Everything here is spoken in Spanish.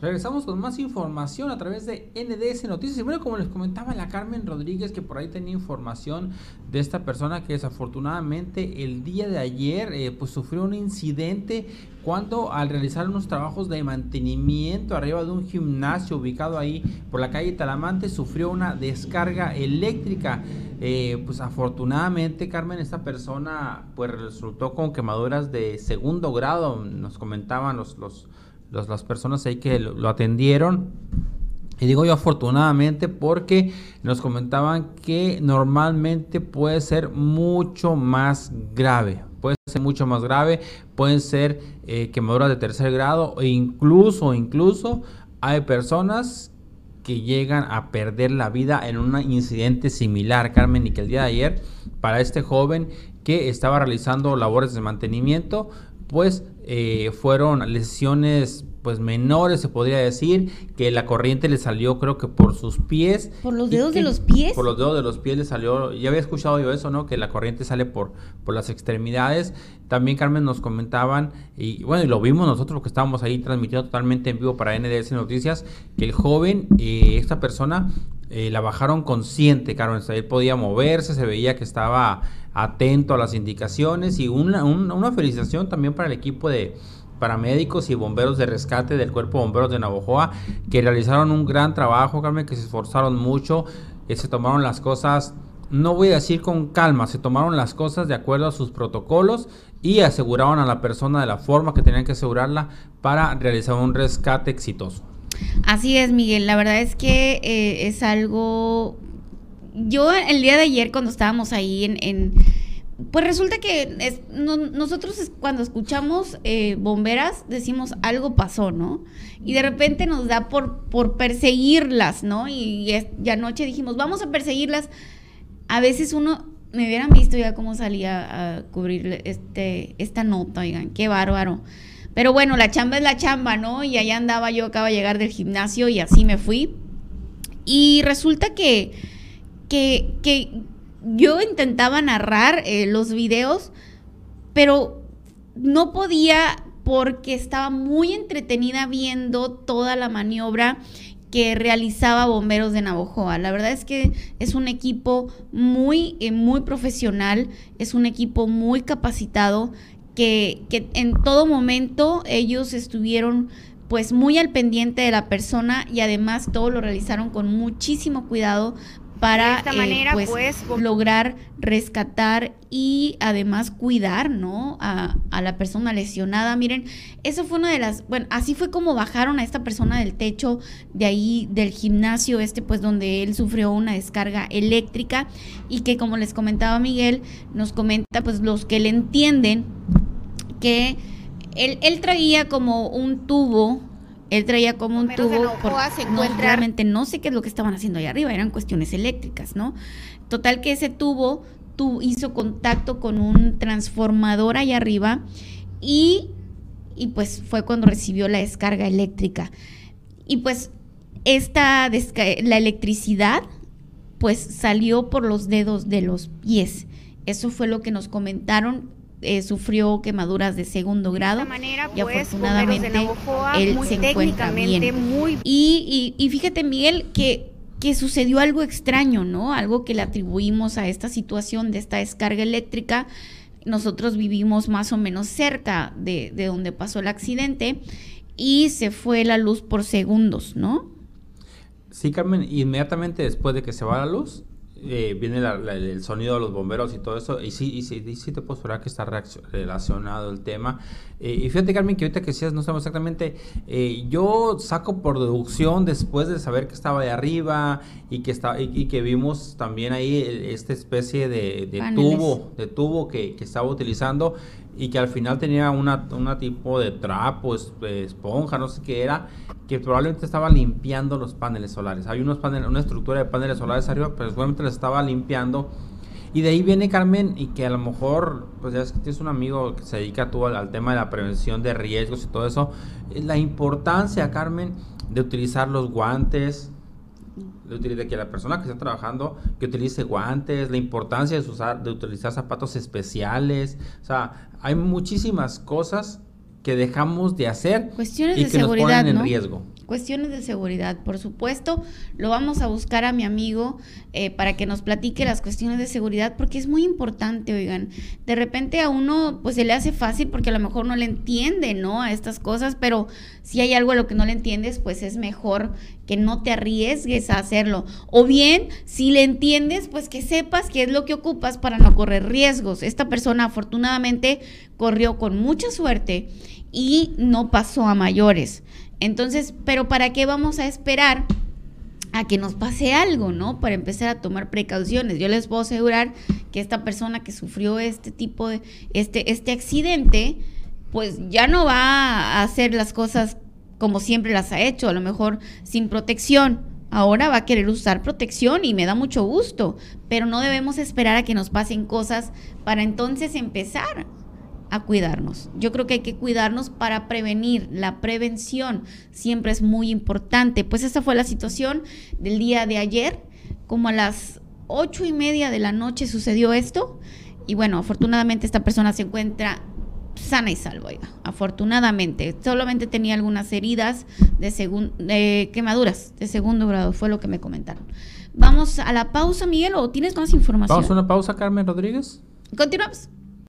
Regresamos con más información a través de NDS Noticias. Y bueno, como les comentaba la Carmen Rodríguez, que por ahí tenía información de esta persona que desafortunadamente el día de ayer eh, pues sufrió un incidente cuando al realizar unos trabajos de mantenimiento arriba de un gimnasio ubicado ahí por la calle Talamante sufrió una descarga eléctrica. Eh, pues afortunadamente Carmen, esta persona pues resultó con quemaduras de segundo grado, nos comentaban los, los las personas ahí que lo, atendieron. Y digo yo afortunadamente porque nos comentaban que normalmente puede ser mucho más grave. Puede ser mucho más grave, pueden ser eh, quemaduras de tercer grado e incluso, incluso hay personas que llegan a perder la vida en un incidente similar, Carmen, y que el día de ayer para este joven que estaba realizando labores de mantenimiento, pues eh, fueron lesiones pues menores se podría decir que la corriente le salió creo que por sus pies. Por los dedos de los pies por los dedos de los pies le salió ya había escuchado yo eso no que la corriente sale por por las extremidades. También Carmen nos comentaban y bueno y lo vimos nosotros que estábamos ahí transmitiendo totalmente en vivo para NDS Noticias que el joven eh, esta persona eh, la bajaron consciente Carmen él podía moverse se veía que estaba atento a las indicaciones y una, una felicitación también para el equipo de paramédicos y bomberos de rescate del Cuerpo de Bomberos de Navojoa que realizaron un gran trabajo, Carmen, que se esforzaron mucho, que se tomaron las cosas, no voy a decir con calma, se tomaron las cosas de acuerdo a sus protocolos y aseguraron a la persona de la forma que tenían que asegurarla para realizar un rescate exitoso. Así es, Miguel, la verdad es que eh, es algo yo el día de ayer cuando estábamos ahí en, pues resulta que nosotros cuando escuchamos eh, bomberas decimos algo pasó, ¿no? Y de repente nos da por, por perseguirlas, ¿no? Y, ya anoche dijimos, vamos a perseguirlas. A veces uno, me hubieran visto ya cómo salía a cubrir este, esta nota, oigan, qué bárbaro. Pero bueno, la chamba es la chamba, ¿no? Y allá andaba yo, acaba de llegar del gimnasio y así me fui. Y resulta que que, yo intentaba narrar eh, los videos, pero no podía porque estaba muy entretenida viendo toda la maniobra que realizaba Bomberos de Navojoa. La verdad es que es un equipo muy, eh, muy profesional, es un equipo muy capacitado, que, que en todo momento ellos estuvieron pues muy al pendiente de la persona y además todo lo realizaron con muchísimo cuidado para eh, pues, pues lograr rescatar y además cuidar, ¿no? A, la persona lesionada. Miren, eso fue una de las, bueno, así fue como bajaron a esta persona del techo de ahí, del gimnasio este, pues donde él sufrió una descarga eléctrica y que como les comentaba Miguel, nos comenta pues los que le entienden que él, él traía como un tubo él traía como un tubo. Por, no, realmente no sé qué es lo que estaban haciendo ahí arriba, eran cuestiones eléctricas, ¿no? Total que ese tubo tu, hizo contacto con un transformador ahí arriba y, y pues fue cuando recibió la descarga eléctrica. Y pues esta la electricidad pues salió por los dedos de los pies. Eso fue lo que nos comentaron eh, sufrió quemaduras de segundo grado y pues, afortunadamente él se encuentra bien. Y, y, fíjate Miguel que, que sucedió algo extraño, ¿no? Algo que le atribuimos a esta situación de esta descarga eléctrica. Nosotros vivimos más o menos cerca de, de donde pasó el accidente y se fue la luz por segundos, ¿no? Sí, Carmen, inmediatamente después de que se va la luz, eh, viene el sonido de los bomberos y todo eso, y sí, y sí, sí te puedo esperar que está relacionado el tema. Eh, y fíjate, Carmen, que ahorita que decías, no sabemos exactamente, eh, yo saco por deducción después de saber que estaba de arriba y que, está, y, que vimos también ahí esta especie de, tubo, de tubo que, que estaba utilizando y que al final tenía una, una tipo de trapo, esponja, no sé qué era, que probablemente estaba limpiando los paneles solares. Hay unos paneles, una estructura de paneles solares arriba, pero seguramente les estaba limpiando. Y de ahí viene Carmen y que a lo mejor, pues ya es que tienes un amigo que se dedica tú al, tema de la prevención de riesgos y todo eso. La importancia, Carmen, de utilizar los guantes, de, que la persona que está trabajando que utilice guantes, la importancia de, usar, de utilizar zapatos especiales. O sea, hay muchísimas cosas que dejamos de hacer Cuestiones y de que seguridad, nos ponen ¿no? en riesgo. Cuestiones de seguridad, por supuesto. Lo vamos a buscar a mi amigo eh, para que nos platique las cuestiones de seguridad, porque es muy importante, oigan. De repente a uno pues se le hace fácil porque a lo mejor no le entiende, ¿no? A estas cosas, pero si hay algo a lo que no le entiendes, pues es mejor que no te arriesgues a hacerlo. O bien, si le entiendes, pues que sepas qué es lo que ocupas para no correr riesgos. Esta persona afortunadamente corrió con mucha suerte y no pasó a mayores. Entonces, pero ¿para qué vamos a esperar a que nos pase algo, ¿no? Para empezar a tomar precauciones. Yo les puedo asegurar que esta persona que sufrió este tipo de, este, este accidente, pues ya no va a hacer las cosas como siempre las ha hecho, a lo mejor sin protección. Ahora va a querer usar protección y me da mucho gusto, pero no debemos esperar a que nos pasen cosas para entonces empezar a cuidarnos. Yo creo que hay que cuidarnos para prevenir. La prevención siempre es muy importante. Pues esa fue la situación del día de ayer. Como a las ocho y media de la noche sucedió esto. Y bueno, afortunadamente esta persona se encuentra sana y salva, oiga. Afortunadamente. Solamente tenía algunas heridas de, segun- de quemaduras de segundo grado, fue lo que me comentaron. Vamos a la pausa, Miguel, o tienes más información. Vamos a una pausa, Carmen Rodríguez. Continuamos.